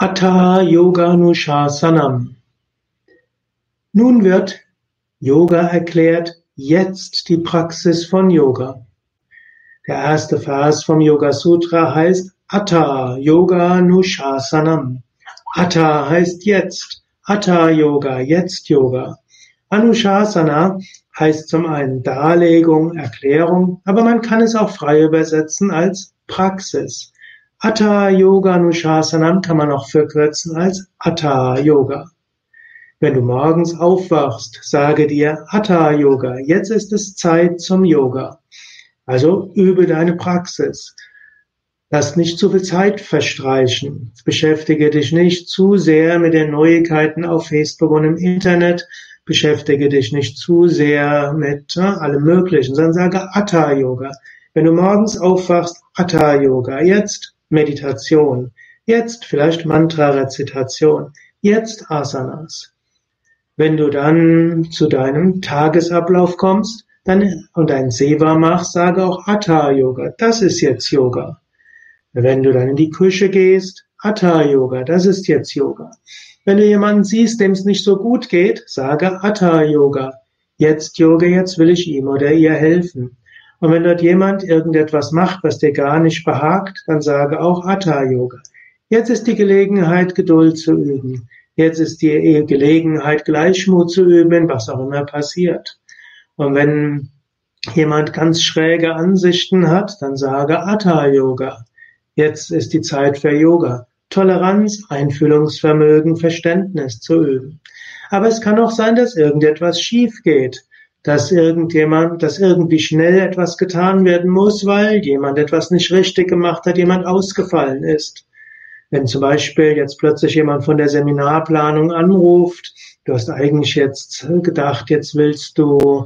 Atha Yoga Nushasanam. Nun wird Yoga erklärt, jetzt die Praxis von Yoga. Der erste Vers vom Yoga Sutra heißt Atha Yoga Nushasanam. Atha heißt jetzt. Atha Yoga, jetzt Yoga. Anushasana heißt zum einen Darlegung, Erklärung, aber man kann es auch frei übersetzen als Praxis. Atta Yoga Nushasanam kann man auch verkürzen als Atta Yoga. Wenn du morgens aufwachst, sage dir Atta Yoga. Jetzt ist es Zeit zum Yoga. Also übe deine Praxis. Lass nicht zu viel Zeit verstreichen. Beschäftige dich nicht zu sehr mit den Neuigkeiten auf Facebook und im Internet. Beschäftige dich nicht zu sehr mit äh, allem Möglichen, sondern sage Atta Yoga. Wenn du morgens aufwachst, Atta Yoga. Jetzt Meditation. Jetzt vielleicht Mantra-Rezitation. Jetzt Asanas. Wenn du dann zu deinem Tagesablauf kommst dann, und ein Seva machst, sage auch Atta Yoga. Das ist jetzt Yoga. Wenn du dann in die Küche gehst, Atta Yoga. Das ist jetzt Yoga. Wenn du jemanden siehst, dem es nicht so gut geht, sage Atta Yoga. Jetzt Yoga, jetzt will ich ihm oder ihr helfen. Und wenn dort jemand irgendetwas macht, was dir gar nicht behagt, dann sage auch Hatha Yoga. Jetzt ist die Gelegenheit, Geduld zu üben. Jetzt ist die Gelegenheit, Gleichmut zu üben, was auch immer passiert. Und wenn jemand ganz schräge Ansichten hat, dann sage Atta Yoga. Jetzt ist die Zeit für Yoga. Toleranz, Einfühlungsvermögen, Verständnis zu üben. Aber es kann auch sein, dass irgendetwas schief geht dass irgendjemand, dass irgendwie schnell etwas getan werden muss, weil jemand etwas nicht richtig gemacht hat, jemand ausgefallen ist. Wenn zum Beispiel jetzt plötzlich jemand von der Seminarplanung anruft, du hast eigentlich jetzt gedacht, jetzt willst du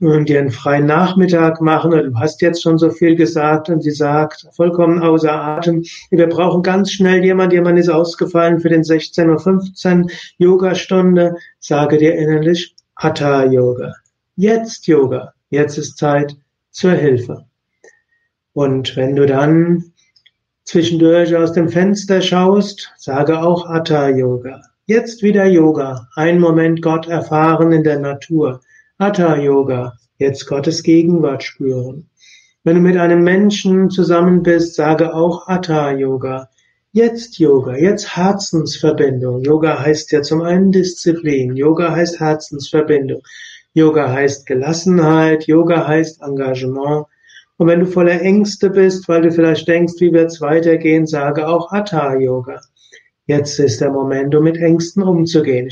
dir einen freien Nachmittag machen oder du hast jetzt schon so viel gesagt und sie sagt, vollkommen außer Atem, wir brauchen ganz schnell jemand, jemand ist ausgefallen für den 16.15 Uhr Yoga-Stunde, sage dir innerlich Hatha Yoga. Jetzt Yoga. Jetzt ist Zeit zur Hilfe. Und wenn du dann zwischendurch aus dem Fenster schaust, sage auch Atta Yoga. Jetzt wieder Yoga. Ein Moment Gott erfahren in der Natur. Atta Yoga. Jetzt Gottes Gegenwart spüren. Wenn du mit einem Menschen zusammen bist, sage auch Atta Yoga. Jetzt Yoga, jetzt Herzensverbindung. Yoga heißt ja zum einen Disziplin. Yoga heißt Herzensverbindung. Yoga heißt Gelassenheit, Yoga heißt Engagement. Und wenn du voller Ängste bist, weil du vielleicht denkst, wie wird's weitergehen, sage auch Hatha Yoga. Jetzt ist der Moment, um mit Ängsten umzugehen.